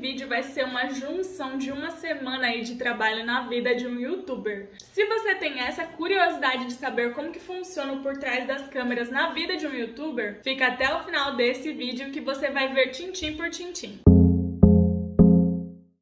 vídeo vai ser uma junção de uma semana aí de trabalho na vida de um youtuber. Se você tem essa curiosidade de saber como que funciona por trás das câmeras na vida de um youtuber, fica até o final desse vídeo que você vai ver tintim por tintim.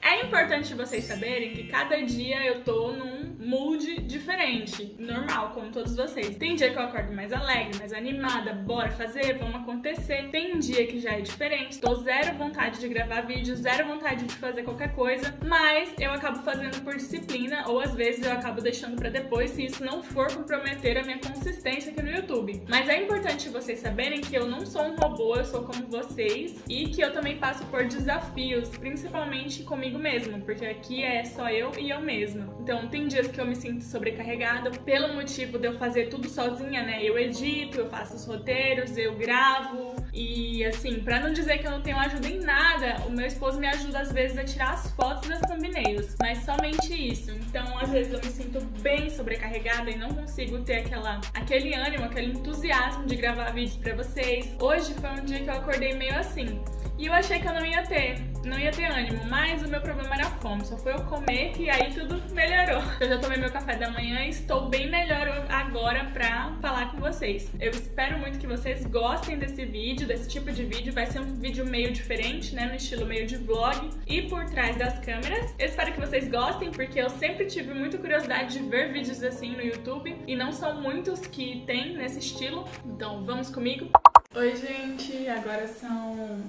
É importante vocês saberem que cada dia eu tô num mood diferente, normal, como todos vocês. Tem dia que eu acordo mais alegre, mais animada, bora fazer, vamos acontecer. Tem dia que já é diferente, tô zero vontade de gravar vídeo, zero vontade de fazer qualquer coisa, mas eu acabo fazendo por disciplina ou às vezes eu acabo deixando para depois se isso não for comprometer a minha consistência aqui no YouTube. Mas é importante vocês saberem que eu não sou um robô, eu sou como vocês e que eu também passo por desafios, principalmente comigo mesmo, porque aqui é só eu e eu mesma. Então tem dias que eu me sinto sobrecarregada pelo motivo de eu fazer tudo sozinha, né? Eu edito, eu faço os roteiros, eu gravo e assim, para não dizer que eu não tenho ajuda em nada, o meu esposo me ajuda às vezes a tirar as fotos das thumbnails, mas somente isso. Então, às vezes eu me sinto bem sobrecarregada e não consigo ter aquela aquele ânimo, aquele entusiasmo de gravar vídeos para vocês. Hoje foi um dia que eu acordei meio assim. E eu achei que eu não ia ter, não ia ter ânimo, mas o meu problema era a fome. Só foi eu comer que aí tudo melhorou. Eu já tomei meu café da manhã e estou bem melhor agora pra falar com vocês. Eu espero muito que vocês gostem desse vídeo, desse tipo de vídeo. Vai ser um vídeo meio diferente, né, no estilo meio de vlog e por trás das câmeras. Eu espero que vocês gostem, porque eu sempre tive muita curiosidade de ver vídeos assim no YouTube e não são muitos que tem nesse estilo. Então, vamos comigo? Oi, gente! Agora são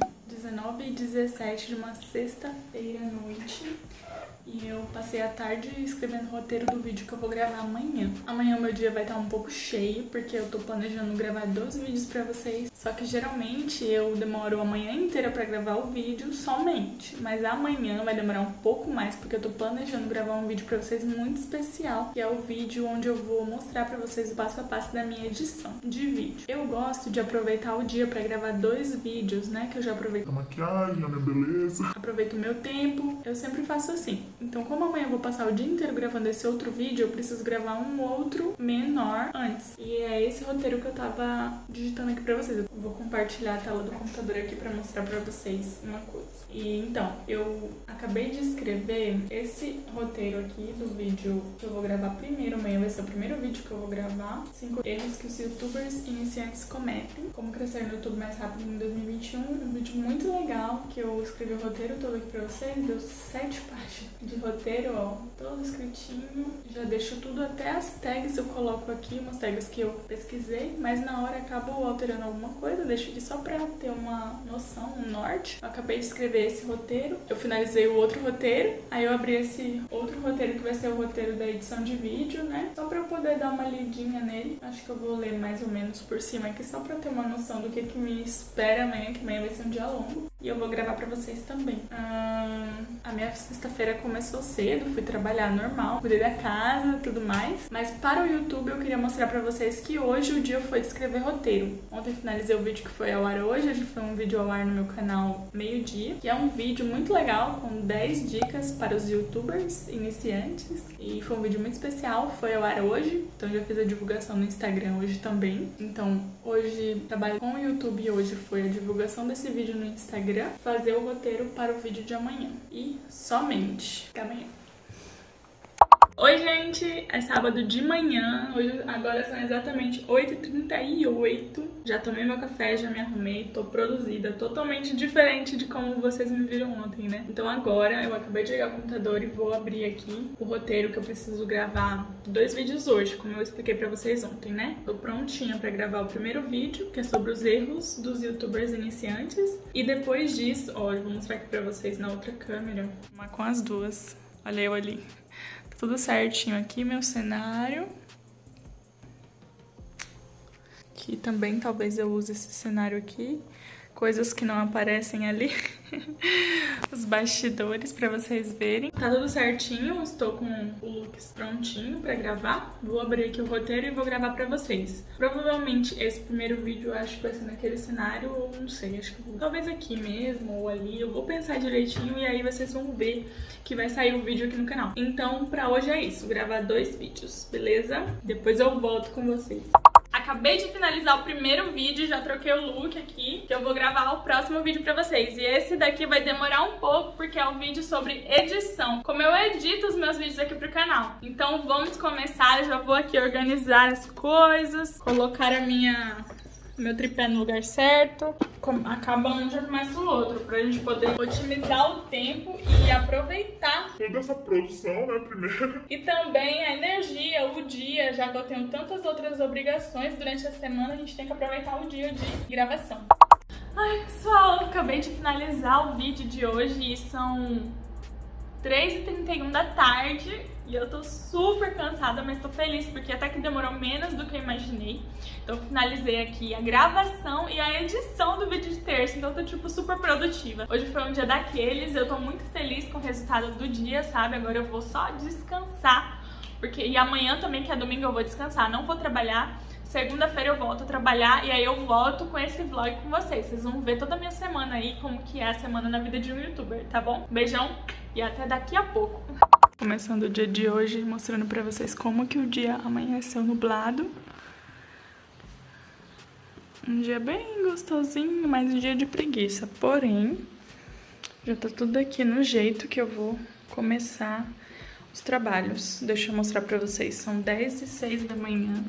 19 e 17 de uma sexta-feira à noite. E eu passei a tarde escrevendo o roteiro do vídeo que eu vou gravar amanhã. Amanhã o meu dia vai estar um pouco cheio, porque eu tô planejando gravar dois vídeos pra vocês. Só que geralmente eu demoro a manhã inteira pra gravar o vídeo somente. Mas amanhã vai demorar um pouco mais, porque eu tô planejando gravar um vídeo pra vocês muito especial. Que é o vídeo onde eu vou mostrar pra vocês o passo a passo da minha edição de vídeo. Eu gosto de aproveitar o dia pra gravar dois vídeos, né? Que eu já aproveito a maquiagem, a minha beleza. Aproveito o meu tempo. Eu sempre faço assim. Então, como amanhã eu vou passar o dia inteiro gravando esse outro vídeo, eu preciso gravar um outro menor antes. E é esse roteiro que eu tava digitando aqui pra vocês. Eu vou compartilhar a tela do computador aqui pra mostrar pra vocês uma coisa. E então, eu acabei de escrever esse roteiro aqui do vídeo que eu vou gravar primeiro. Amanhã vai ser o primeiro vídeo que eu vou gravar. Cinco erros que os youtubers iniciantes cometem. Como crescer no YouTube mais rápido em 2021. Um vídeo muito legal que eu escrevi o roteiro todo aqui pra vocês. Deu sete páginas de roteiro, ó, todo escritinho. Já deixo tudo, até as tags eu coloco aqui, umas tags que eu pesquisei, mas na hora acabo alterando alguma coisa, deixo aqui só pra ter uma noção, um norte. Eu acabei de escrever esse roteiro, eu finalizei o outro roteiro, aí eu abri esse outro roteiro que vai ser o roteiro da edição de vídeo, né? Só pra eu poder dar uma lidinha nele. Acho que eu vou ler mais ou menos por cima aqui, só pra ter uma noção do que, que me espera amanhã, que amanhã vai ser um dia longo. E eu vou gravar pra vocês também. Hum, a minha sexta-feira começou cedo, fui trabalhar normal, cuidei da casa tudo mais. Mas para o YouTube eu queria mostrar pra vocês que hoje o dia foi de escrever roteiro. Ontem finalizei o vídeo que foi ao ar hoje, hoje foi um vídeo ao ar no meu canal meio-dia. Que é um vídeo muito legal, com 10 dicas para os youtubers iniciantes. E foi um vídeo muito especial, foi ao ar hoje. Então já fiz a divulgação no Instagram hoje também. Então hoje trabalho com o YouTube e hoje foi a divulgação desse vídeo no Instagram Instagram, fazer o roteiro para o vídeo de amanhã. E somente. Até amanhã. Oi, gente! É sábado de manhã, hoje, agora são exatamente 8h38. Já tomei meu café, já me arrumei, tô produzida, totalmente diferente de como vocês me viram ontem, né? Então agora eu acabei de ligar o computador e vou abrir aqui o roteiro que eu preciso gravar dois vídeos hoje, como eu expliquei pra vocês ontem, né? Tô prontinha pra gravar o primeiro vídeo, que é sobre os erros dos youtubers iniciantes. E depois disso, ó, eu vou mostrar aqui pra vocês na outra câmera, uma com as duas. Olha eu ali tudo certinho aqui, meu cenário. Que também talvez eu use esse cenário aqui. Coisas que não aparecem ali. os bastidores para vocês verem. Tá tudo certinho, estou com o looks prontinho para gravar. Vou abrir aqui o roteiro e vou gravar para vocês. Provavelmente esse primeiro vídeo eu acho que vai ser naquele cenário ou não sei, acho que vou... talvez aqui mesmo ou ali. Eu vou pensar direitinho e aí vocês vão ver que vai sair o vídeo aqui no canal. Então, para hoje é isso, gravar dois vídeos, beleza? Depois eu volto com vocês. Acabei de finalizar o primeiro vídeo, já troquei o look aqui, que eu vou gravar o próximo vídeo pra vocês. E esse daqui vai demorar um pouco, porque é um vídeo sobre edição, como eu edito os meus vídeos aqui pro canal. Então vamos começar, eu já vou aqui organizar as coisas, colocar a minha meu tripé no lugar certo. Acaba um, já começa o outro, pra gente poder otimizar o tempo e aproveitar. Toda essa produção, né, primeiro. E também a energia, o dia, já que eu tenho tantas outras obrigações durante a semana, a gente tem que aproveitar o dia de gravação. Ai, pessoal, acabei de finalizar o vídeo de hoje e são 3h31 da tarde e eu tô super cansada, mas tô feliz porque até que demorou menos do que eu imaginei. Então finalizei aqui a gravação e a edição do vídeo de terça, então tô tipo super produtiva. Hoje foi um dia daqueles, eu tô muito feliz com o resultado do dia, sabe? Agora eu vou só descansar, porque e amanhã também que é domingo eu vou descansar, não vou trabalhar. Segunda-feira eu volto a trabalhar e aí eu volto com esse vlog com vocês. Vocês vão ver toda a minha semana aí, como que é a semana na vida de um youtuber, tá bom? Beijão e até daqui a pouco. Começando o dia de hoje, mostrando pra vocês como que o dia amanheceu nublado. Um dia bem gostosinho, mas um dia de preguiça. Porém, já tá tudo aqui no jeito que eu vou começar os trabalhos. Deixa eu mostrar pra vocês. São 10 e 6 da manhã.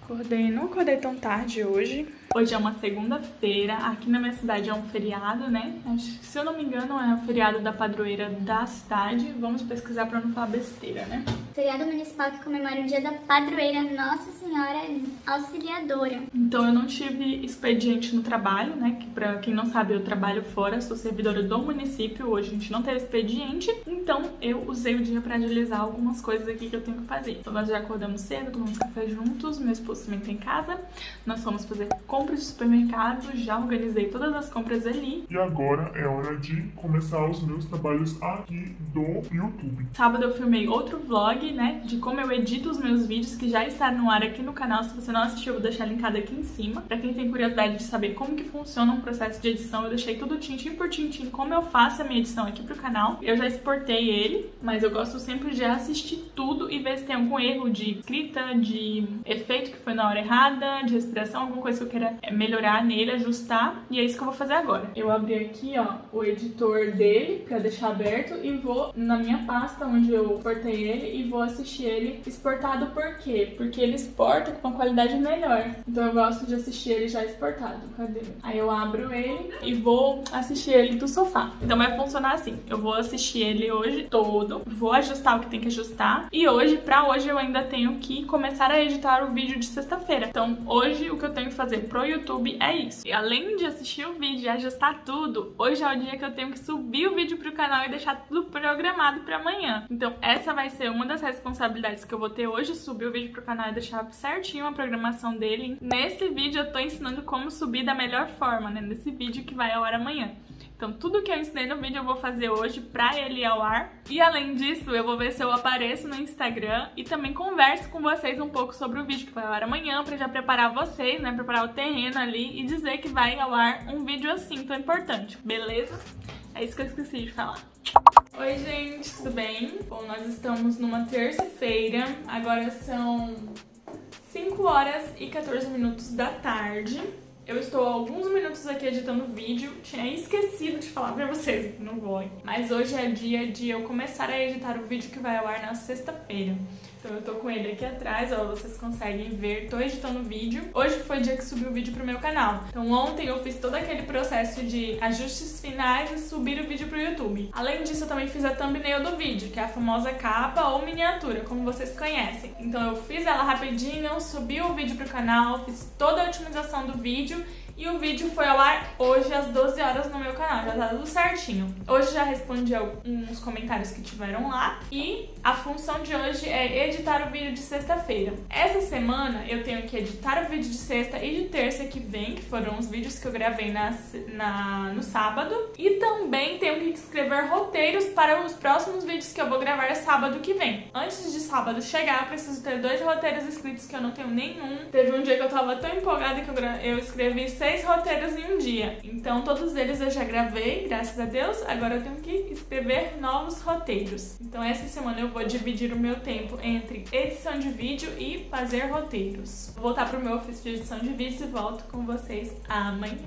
Acordei, não acordei tão tarde hoje. Hoje é uma segunda-feira, aqui na minha cidade é um feriado, né? Acho se eu não me engano, é o feriado da padroeira da cidade. Vamos pesquisar pra não falar besteira, né? Feriado municipal que comemora o dia da padroeira Nossa Senhora Auxiliadora. Então eu não tive expediente no trabalho, né? Que pra quem não sabe, eu trabalho fora, sou servidora do município. Hoje a gente não teve expediente, então eu usei o dia pra agilizar algumas coisas aqui que eu tenho que fazer. Então nós já acordamos cedo, tomamos café juntos, meu esposo também tá em casa. Nós fomos fazer compras de supermercado, já organizei todas as compras ali. E agora é hora de começar os meus trabalhos aqui do YouTube. Sábado eu filmei outro vlog né, de como eu edito os meus vídeos, que já está no ar aqui no canal. Se você não assistiu, eu vou deixar linkado aqui em cima. Pra quem tem curiosidade de saber como que funciona um processo de edição, eu deixei tudo tintim por tintim como eu faço a minha edição aqui pro canal. Eu já exportei ele, mas eu gosto sempre de assistir tudo e ver se tem algum erro de escrita, de efeito que foi na hora errada, de respiração, alguma coisa que eu queira é, melhorar nele, ajustar. E é isso que eu vou fazer agora. Eu abri aqui, ó, o editor dele pra deixar aberto e vou na minha pasta onde eu cortei ele e vou vou assistir ele exportado por quê? Porque ele exporta com uma qualidade melhor. Então eu gosto de assistir ele já exportado. Cadê? Aí eu abro ele e vou assistir ele do sofá. Então vai funcionar assim. Eu vou assistir ele hoje todo, vou ajustar o que tem que ajustar. E hoje, pra hoje, eu ainda tenho que começar a editar o vídeo de sexta-feira. Então hoje o que eu tenho que fazer pro YouTube é isso. E além de assistir o vídeo e ajustar tudo, hoje é o dia que eu tenho que subir o vídeo pro canal e deixar tudo programado para amanhã. Então essa vai ser uma das responsabilidades que eu vou ter hoje, subir o vídeo pro canal e deixar certinho a programação dele. Nesse vídeo eu tô ensinando como subir da melhor forma, né? Nesse vídeo que vai ao ar amanhã. Então, tudo que eu ensinei no vídeo eu vou fazer hoje pra ele ir ao ar. E além disso, eu vou ver se eu apareço no Instagram e também converso com vocês um pouco sobre o vídeo que vai ao ar amanhã, pra já preparar vocês, né? Preparar o terreno ali e dizer que vai ao ar um vídeo assim tão importante, beleza? É isso que eu esqueci de falar. Oi, gente, tudo bem? Bom, nós estamos numa terça-feira, agora são 5 horas e 14 minutos da tarde. Eu estou alguns minutos aqui editando o vídeo, tinha esquecido de falar pra vocês, não vou. Mas hoje é dia de eu começar a editar o vídeo que vai ao ar na sexta-feira. Então eu tô com ele aqui atrás, ó, vocês conseguem ver, tô editando o vídeo. Hoje foi o dia que subi o vídeo pro meu canal. Então ontem eu fiz todo aquele processo de ajustes finais e subir o vídeo pro YouTube. Além disso, eu também fiz a thumbnail do vídeo, que é a famosa capa ou miniatura, como vocês conhecem. Então eu fiz ela rapidinho, subi o vídeo pro canal, fiz toda a otimização do vídeo e o vídeo foi ao ar hoje às 12 horas no meu canal, já tá tudo certinho. Hoje já respondi alguns comentários que tiveram lá e a função de hoje é editar o vídeo de sexta-feira. Essa semana eu tenho que editar o vídeo de sexta e de terça que vem, que foram os vídeos que eu gravei na, na, no sábado. E também tenho que escrever roteiros para os próximos vídeos que eu vou gravar sábado que vem. Antes de sábado chegar, preciso ter dois roteiros escritos que eu não tenho nenhum. Teve um dia que eu tava tão empolgada que eu, eu escrevi seis roteiros em um dia. Então, todos eles eu já gravei, graças a Deus. Agora eu tenho que escrever novos roteiros. Então, essa semana eu vou dividir o meu tempo entre edição de vídeo e fazer roteiros. Vou voltar pro meu ofício de edição de vídeos e volto com vocês amanhã.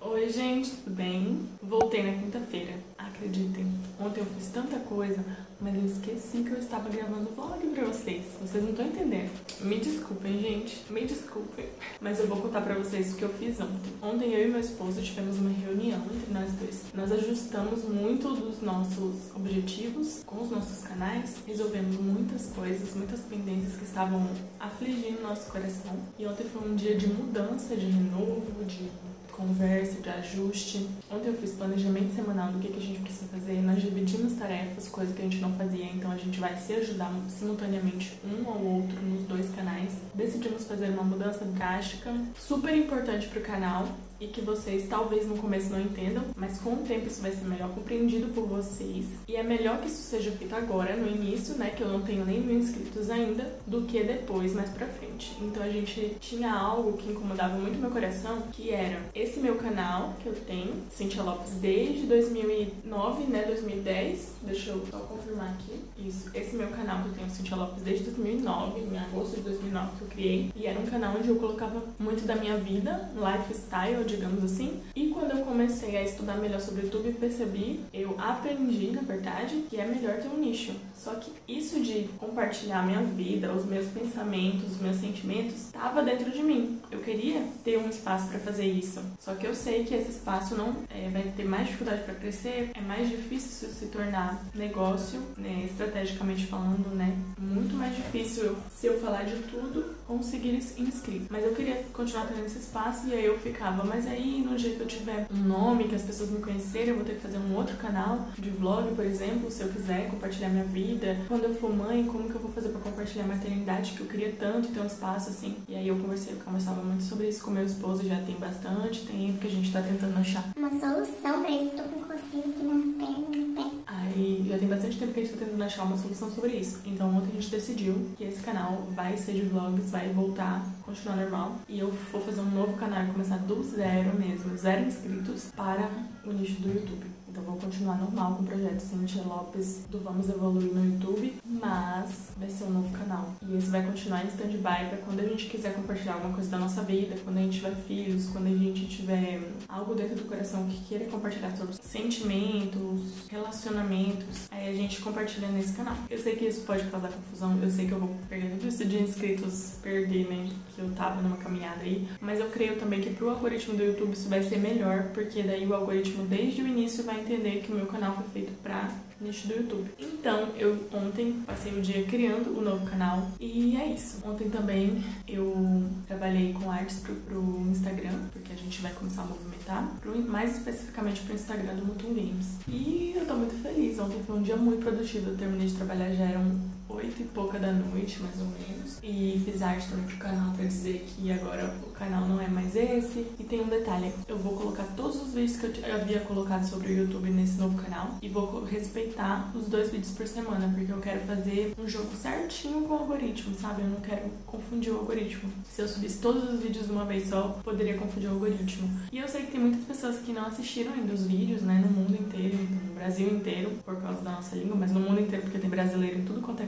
Oi, gente, tudo bem? Voltei na quinta-feira. Acreditem, ontem eu fiz tanta coisa, mas eu esqueci que eu estava gravando vlog pra vocês. Vocês não estão entendendo. Me desculpem, gente. Me desculpem. Mas eu vou contar pra vocês o que eu fiz ontem. Ontem eu e meu esposo tivemos uma reunião entre nós dois. Nós ajustamos muito dos nossos objetivos com os nossos canais. Resolvemos muitas coisas, muitas pendências que estavam afligindo nosso coração. E ontem foi um dia de mudança, de renovo, de conversa, de ajuste. Ontem eu fiz planejamento semanal do que, que a gente precisa fazer. Nós dividimos tarefas, coisa que a gente não fazia, então a gente vai se ajudar simultaneamente um ao outro nos dois canais. Decidimos fazer uma mudança drástica, super importante para o canal e que vocês talvez no começo não entendam, mas com o tempo isso vai ser melhor compreendido por vocês. E é melhor que isso seja feito agora, no início, né, que eu não tenho nem mil inscritos ainda, do que depois, mais pra frente. Então a gente tinha algo que incomodava muito meu coração, que era esse meu canal que eu tenho, Cintia Lopes, desde 2009, né, 2010. Deixa eu só confirmar aqui. Isso, esse meu canal que eu tenho, Cintia Lopes, desde 2009, em agosto de 2009 que eu criei. E era um canal onde eu colocava muito da minha vida, lifestyle, digamos assim. E quando eu comecei a estudar melhor sobre YouTube, percebi, eu aprendi, na verdade, que é melhor ter um nicho. Só que isso de compartilhar minha vida, os meus pensamentos, os meus sentimentos, estava dentro de mim. Eu queria ter um espaço para fazer isso. Só que eu sei que esse espaço não é, vai ter mais dificuldade para crescer, é mais difícil se tornar negócio, né, estrategicamente falando, né? Muito mais difícil se eu falar de tudo conseguir inscrito. Mas eu queria continuar tendo esse espaço e aí eu ficava, mas aí no dia que eu tiver um nome, que as pessoas me conhecerem, eu vou ter que fazer um outro canal de vlog, por exemplo, se eu quiser compartilhar minha vida. Quando eu for mãe, como que eu vou fazer para compartilhar a maternidade, que eu queria tanto ter um espaço assim. E aí eu conversei, eu conversava muito sobre isso com meu esposo, já tem bastante tempo que a gente tá tentando achar uma solução pra isso. Tô com coceira aqui na perna, no pé. Aí já tem bastante tempo que a gente tá tentando achar uma solução sobre isso. Então ontem a gente decidiu que esse canal vai ser de vlogs, vai voltar, continuar normal. E eu vou fazer um novo canal, começar do zero mesmo, zero inscritos para o nicho do YouTube. Então vou continuar normal com o projeto Cintia Lopes do Vamos Evoluir no YouTube, mas vai ser um novo canal. E esse vai continuar em stand-by para quando a gente quiser compartilhar alguma coisa da nossa vida, quando a gente tiver filhos, quando a gente tiver algo dentro do coração que queira compartilhar sobre sentimentos, relacionamentos, aí a gente compartilha nesse canal. Eu sei que isso pode causar confusão, eu sei que eu vou perder muito de inscritos, perder, né, que eu tava numa caminhada aí, mas eu creio também que pro algoritmo do YouTube isso vai ser melhor, porque daí o algoritmo desde o início vai entender que o meu canal foi feito pra nicho do YouTube. Então, eu ontem passei o dia criando o novo canal e é isso. Ontem também eu trabalhei com artes pro, pro Instagram, porque a gente vai começar a movimentar, pro, mais especificamente pro Instagram do Mutum Games. E eu tô muito feliz. Ontem foi um dia muito produtivo. Eu terminei de trabalhar, já eram oito e pouca da noite, mais ou menos. E fiz arte também pro canal pra dizer que agora o canal não é mais esse. E tem um detalhe, eu vou colocar todos os vídeos que eu havia colocado sobre o YouTube nesse novo canal e vou respeitar os dois vídeos por semana, porque eu quero fazer um jogo certinho com o algoritmo, sabe? Eu não quero confundir o algoritmo. Se eu subisse todos os vídeos de uma vez só, poderia confundir o algoritmo. E eu sei que tem muitas pessoas que não assistiram ainda os vídeos, né, no mundo inteiro, no Brasil inteiro, por causa da nossa língua, mas no mundo inteiro, porque tem brasileiro em tudo quanto é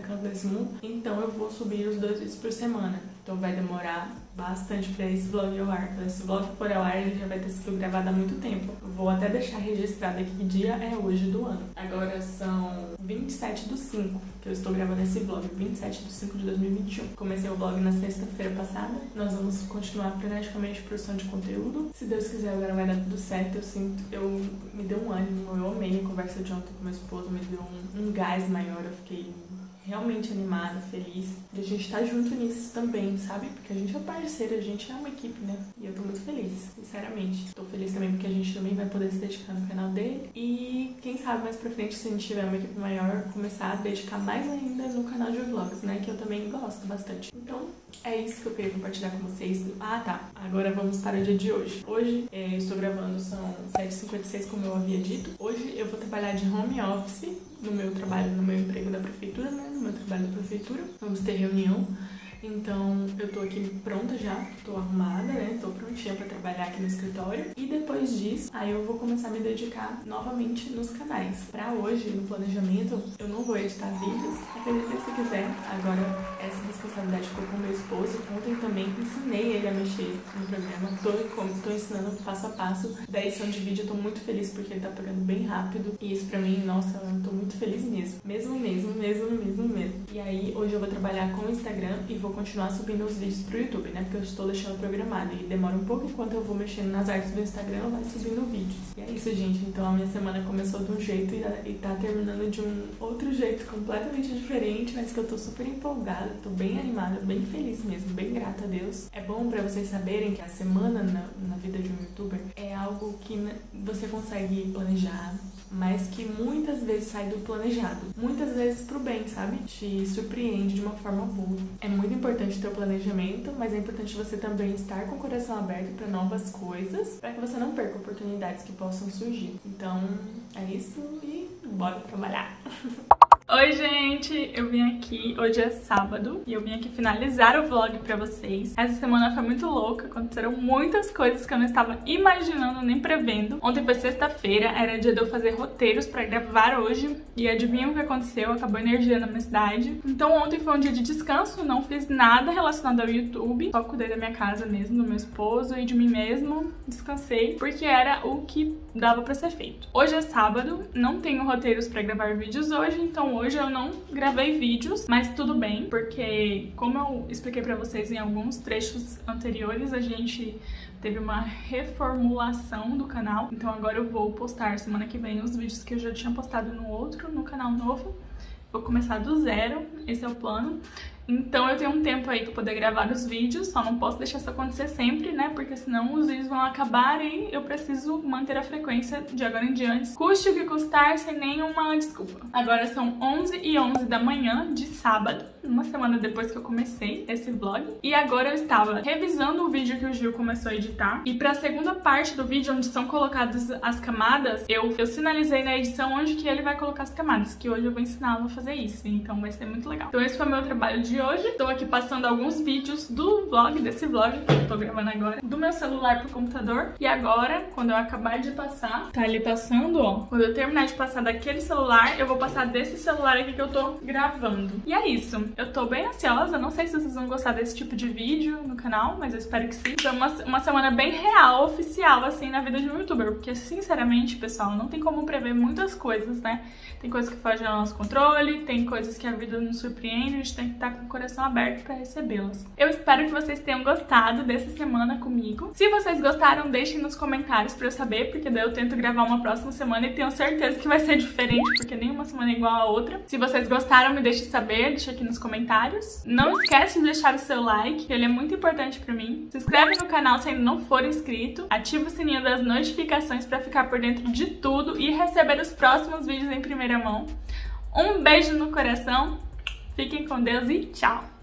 Então eu vou subir os dois vídeos por semana. Então vai demorar bastante para esse vlog ao ar. Então, esse vlog por ao ar ele já vai ter sido gravado há muito tempo. Vou até deixar registrado aqui que dia é hoje do ano. Agora são 27 do 5 que eu estou gravando esse vlog, 27 de 5 de 2021. Comecei o vlog na sexta-feira passada. Nós vamos continuar freneticamente produção de conteúdo. Se Deus quiser, agora vai dar tudo certo. Eu sinto, eu me deu um ânimo, eu amei a conversa de ontem com meu esposo, me deu um, um gás maior. Eu fiquei realmente animada, feliz de a gente estar tá junto nisso também, sabe? Porque a gente é parceiro, a gente é uma equipe, né? E eu tô muito feliz, sinceramente. Tô feliz também porque a gente também vai poder se dedicar no canal dele. E quem sabe mais pra frente, se a gente tiver uma equipe maior, começar a dedicar mais ainda no canal de vlogs, né? Que eu também gosto bastante. Então, é isso que eu queria compartilhar com vocês. Ah, tá. Agora vamos para o dia de hoje. Hoje, é, eu estou gravando, são 7h56, como eu havia dito. Hoje eu vou trabalhar de home office no meu trabalho, no meu emprego da prefeitura, né? No meu trabalho da prefeitura. Vamos ter reunião Então eu tô aqui pronta já, tô arrumada, né? Tô prontinha pra trabalhar aqui no escritório. E depois disso, aí eu vou começar a me dedicar novamente nos canais. Pra hoje, no planejamento, eu não vou editar vídeos, acredite se quiser. Agora essa responsabilidade ficou com meu esposo. Ontem também ensinei ele a mexer no programa. Tô, tô ensinando passo a passo da edição de vídeo. Eu tô muito feliz porque ele tá pegando bem rápido. E isso pra mim, nossa, eu tô muito feliz mesmo. Mesmo, mesmo, mesmo, mesmo, mesmo. E aí, hoje eu vou trabalhar com o Instagram e vou continuar subindo os vídeos pro YouTube, né? Porque eu estou deixando programado e demora um pouco enquanto eu vou mexendo nas artes do Instagram, vai subindo vídeos. E é isso, gente. Então a minha semana começou de um jeito e tá terminando de um outro jeito completamente diferente, mas que eu tô super empolgada, tô bem animada, bem feliz mesmo, bem grata a Deus. É bom para vocês saberem que a semana na, na vida de um youtuber é algo que você consegue planejar, mas que muitas vezes sai do planejado. Muitas vezes pro bem, sabe? Te surpreende de uma forma boa. É muito importante ter o planejamento, mas é importante você também estar com o coração aberto para novas coisas, para que você não perca oportunidades que possam surgir. Então, é isso e bora trabalhar. Oi, gente! Eu vim aqui, hoje é sábado, e eu vim aqui finalizar o vlog pra vocês. Essa semana foi muito louca, aconteceram muitas coisas que eu não estava imaginando nem prevendo. Ontem foi sexta-feira, era dia de eu fazer roteiros pra gravar hoje, e adivinha o que aconteceu? Acabou a energia na minha cidade. Então ontem foi um dia de descanso, não fiz nada relacionado ao YouTube, só cuidei da minha casa mesmo, do meu esposo e de mim mesmo. Descansei, porque era o que dava pra ser feito. Hoje é sábado, não tenho roteiros pra gravar vídeos hoje, então hoje eu não gravei vídeos, mas tudo bem, porque como eu expliquei pra vocês em alguns trechos anteriores, a gente teve uma reformulação do canal, então agora eu vou postar semana que vem os vídeos que eu já tinha postado no outro, no canal novo. Vou começar do zero, esse é o plano. Então eu tenho um tempo aí pra poder gravar os vídeos, só não posso deixar isso acontecer sempre, né? Porque senão os vídeos vão acabar e eu preciso manter a frequência de agora em diante. Custe o que custar, sem nenhuma desculpa. Agora são 11 e 11 da manhã de sábado, uma semana depois que eu comecei esse vlog. E agora eu estava revisando o vídeo que o Gil começou a editar. E pra segunda parte do vídeo, onde são colocadas as camadas, eu, eu sinalizei na edição onde que ele vai colocar as camadas, que hoje eu vou ensiná-lo a fazer isso. Então vai ser muito legal. Então esse foi o meu trabalho de de hoje. Estou aqui passando alguns vídeos do vlog, desse vlog que eu tô gravando agora, do meu celular pro computador. E agora, quando eu acabar de passar, tá ali passando, ó. Quando eu terminar de passar daquele celular, eu vou passar desse celular aqui que eu tô gravando. E é isso. Eu tô bem ansiosa, não sei se vocês vão gostar desse tipo de vídeo no canal, mas eu espero que sim. Foi uma, uma semana bem real, oficial, assim, na vida de um youtuber. Porque, sinceramente, pessoal, não tem como prever muitas coisas, né? Tem coisas que fogem ao nosso controle, tem coisas que a vida nos surpreende, a gente tem que estar com o coração aberto para recebê-las. Eu espero que vocês tenham gostado dessa semana comigo. Se vocês gostaram, deixem nos comentários para eu saber, porque daí eu tento gravar uma próxima semana e tenho certeza que vai ser diferente, porque nenhuma semana é igual a outra. Se vocês gostaram, me deixem saber, deixa aqui nos comentários. Não esquece de deixar o seu like, ele é muito importante para mim. Se inscreve no canal se ainda não for inscrito, ativa o sininho das notificações para ficar por dentro de tudo e receber os próximos vídeos em primeira mão. Um beijo no coração Fiquem com Deus e tchau!